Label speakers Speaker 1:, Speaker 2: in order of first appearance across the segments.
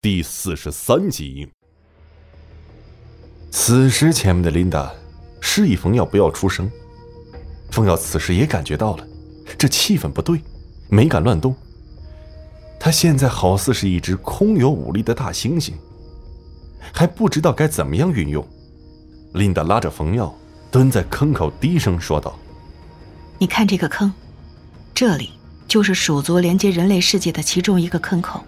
Speaker 1: 第四十三集。此时，前面的琳达示意冯耀不要出声。冯耀此时也感觉到了，这气氛不对，没敢乱动。他现在好似是一只空有武力的大猩猩，还不知道该怎么样运用。琳达拉着冯耀蹲在坑口，低声说道：“
Speaker 2: 你看这个坑，这里就是鼠族连接人类世界的其中一个坑口。”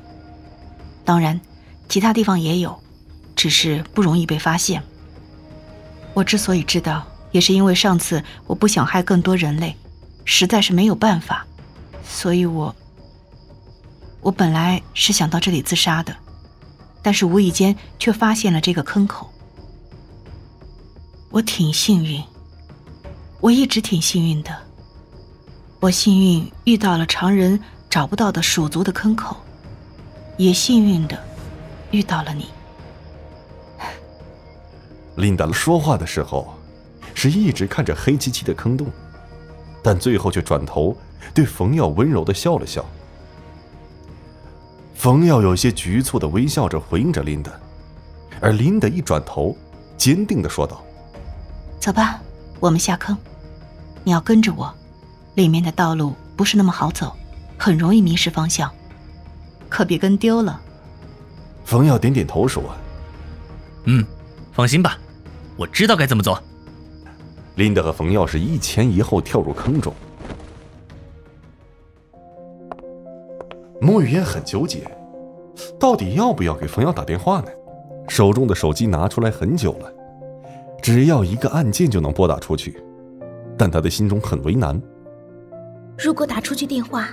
Speaker 2: 当然，其他地方也有，只是不容易被发现。我之所以知道，也是因为上次我不想害更多人类，实在是没有办法，所以我……我本来是想到这里自杀的，但是无意间却发现了这个坑口。我挺幸运，我一直挺幸运的。我幸运遇到了常人找不到的鼠族的坑口。也幸运的遇到了你。
Speaker 1: 琳达说话的时候，是一直看着黑漆漆的坑洞，但最后却转头对冯耀温柔的笑了笑。冯耀有些局促的微笑着回应着琳达，而琳达一转头，坚定的说道：“
Speaker 2: 走吧，我们下坑。你要跟着我，里面的道路不是那么好走，很容易迷失方向。”可别跟丢了。
Speaker 1: 冯耀点点头说：“
Speaker 3: 嗯，放心吧，我知道该怎么做。”
Speaker 1: 林德和冯耀是一前一后跳入坑中。莫雨嫣很纠结，到底要不要给冯耀打电话呢？手中的手机拿出来很久了，只要一个按键就能拨打出去，但他的心中很为难。
Speaker 4: 如果打出去电话，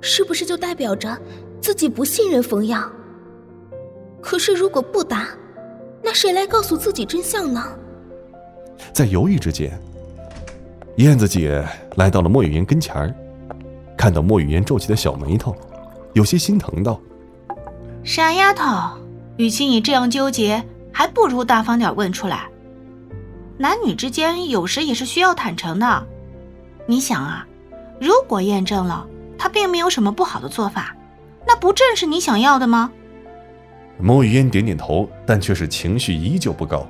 Speaker 4: 是不是就代表着？自己不信任冯耀，可是如果不答，那谁来告诉自己真相呢？
Speaker 1: 在犹豫之间，燕子姐来到了莫雨嫣跟前儿，看到莫雨嫣皱起的小眉头，有些心疼道：“
Speaker 2: 傻丫头，与其你这样纠结，还不如大方点问出来。男女之间有时也是需要坦诚的。你想啊，如果验证了他并没有什么不好的做法。”那不正是你想要的吗？
Speaker 1: 莫雨嫣点点头，但却是情绪依旧不高。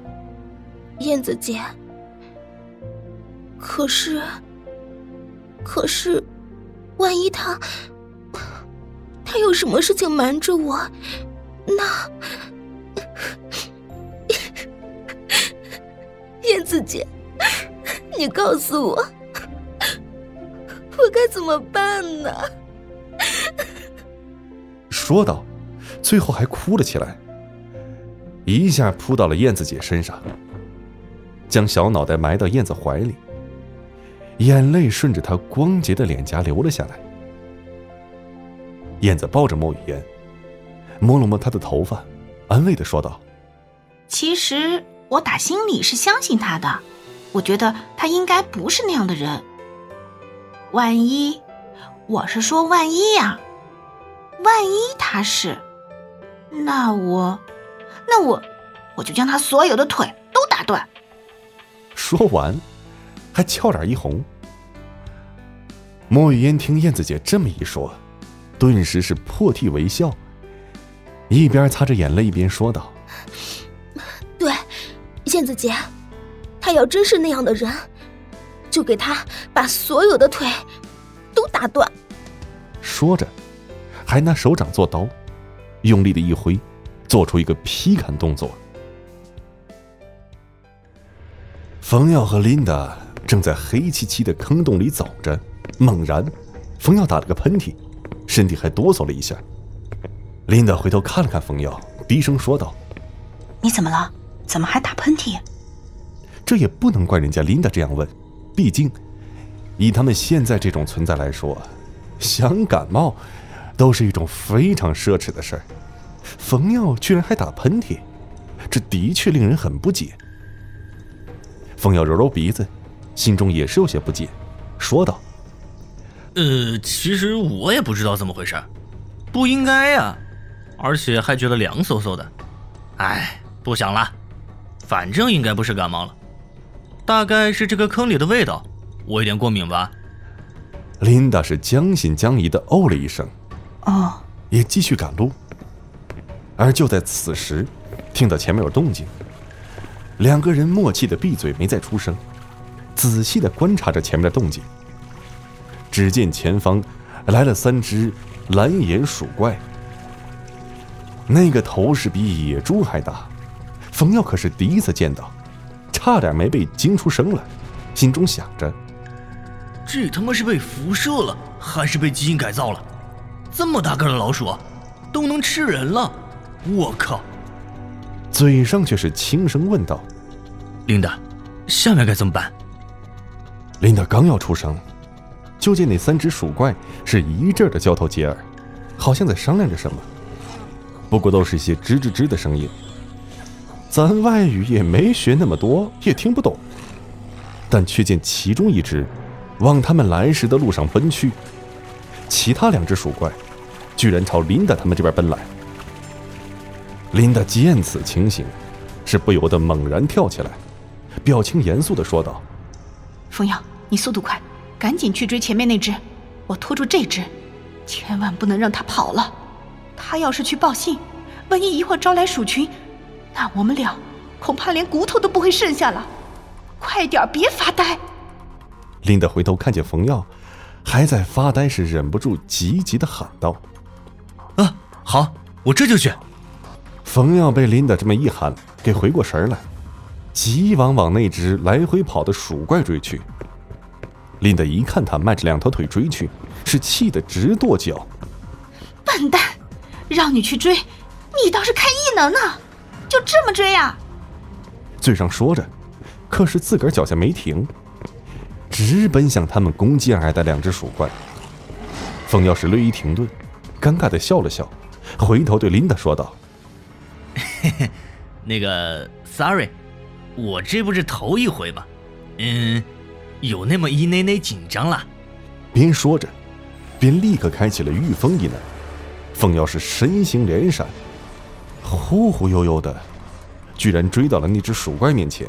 Speaker 4: 燕子姐，可是，可是，万一他，他有什么事情瞒着我，那，燕子姐，你告诉我，我该怎么办呢？
Speaker 1: 说道，最后还哭了起来，一下扑到了燕子姐身上，将小脑袋埋到燕子怀里，眼泪顺着她光洁的脸颊流了下来。燕子抱着莫雨嫣，摸了摸她的头发，安慰的说道：“
Speaker 2: 其实我打心里是相信他的，我觉得他应该不是那样的人。万一，我是说万一呀。”万一他是，那我，那我，我就将他所有的腿都打断。
Speaker 1: 说完，还俏脸一红。莫雨嫣听燕子姐这么一说，顿时是破涕为笑，一边擦着眼泪一边说道：“
Speaker 4: 对，燕子姐，他要真是那样的人，就给他把所有的腿都打断。”
Speaker 1: 说着。还拿手掌做刀，用力的一挥，做出一个劈砍动作。冯耀和琳达正在黑漆漆的坑洞里走着，猛然，冯耀打了个喷嚏，身体还哆嗦了一下。琳达回头看了看冯耀，低声说道：“
Speaker 2: 你怎么了？怎么还打喷嚏？”
Speaker 1: 这也不能怪人家琳达这样问，毕竟，以他们现在这种存在来说，想感冒。都是一种非常奢侈的事儿，冯耀居然还打喷嚏，这的确令人很不解。冯耀揉揉鼻子，心中也是有些不解，说道：“
Speaker 3: 呃，其实我也不知道怎么回事，不应该呀，而且还觉得凉飕飕的。哎，不想了，反正应该不是感冒了，大概是这个坑里的味道，我有点过敏吧。”
Speaker 1: 琳达是将信将疑的哦了一声。
Speaker 2: 哦，
Speaker 1: 也继续赶路，而就在此时，听到前面有动静，两个人默契的闭嘴，没再出声，仔细的观察着前面的动静。只见前方来了三只蓝眼鼠怪，那个头是比野猪还大，冯耀可是第一次见到，差点没被惊出声来，心中想着：
Speaker 3: 这他妈是被辐射了，还是被基因改造了？这么大个的老鼠，都能吃人了！我靠！
Speaker 1: 嘴上却是轻声问道：“
Speaker 3: 琳达，下面该怎么办？”
Speaker 1: 琳达刚要出声，就见那三只鼠怪是一阵的交头接耳，好像在商量着什么。不过都是一些吱吱吱的声音，咱外语也没学那么多，也听不懂。但却见其中一只往他们来时的路上奔去，其他两只鼠怪居然朝琳达他们这边奔来。琳达见此情形，是不由得猛然跳起来，表情严肃的说道：“
Speaker 2: 冯耀，你速度快，赶紧去追前面那只，我拖住这只，千万不能让它跑了。它要是去报信，万一一会儿招来鼠群，那我们俩恐怕连骨头都不会剩下了。快点，别发呆！”
Speaker 1: 琳达回头看见冯耀还在发呆时，忍不住急急的喊道：“
Speaker 3: 啊，好，我这就去。”
Speaker 1: 冯耀被琳达这么一喊，给回过神来，急忙往那只来回跑的鼠怪追去。琳达一看他迈着两条腿追去，是气得直跺脚：“
Speaker 2: 笨蛋，让你去追，你倒是开异能呢，就这么追啊！”
Speaker 1: 嘴上说着，可是自个儿脚下没停，直奔向他们攻击而来的两只鼠怪。风耀是略一停顿，尴尬的笑了笑，回头对琳达说道。
Speaker 3: 嘿嘿，那个，sorry，我这不是头一回吗？嗯，有那么一内内紧张了。
Speaker 1: 边说着，边立刻开启了御风一能。凤瑶是身形连闪，忽忽悠悠的，居然追到了那只鼠怪面前，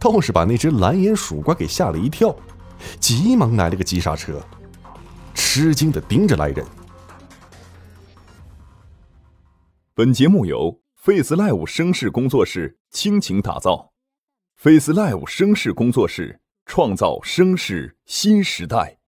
Speaker 1: 倒是把那只蓝眼鼠怪给吓了一跳，急忙来了个急刹车，吃惊的盯着来人。
Speaker 5: 本节目由。Face Live 声势工作室倾情打造，Face Live 声势工作室创造声势新时代。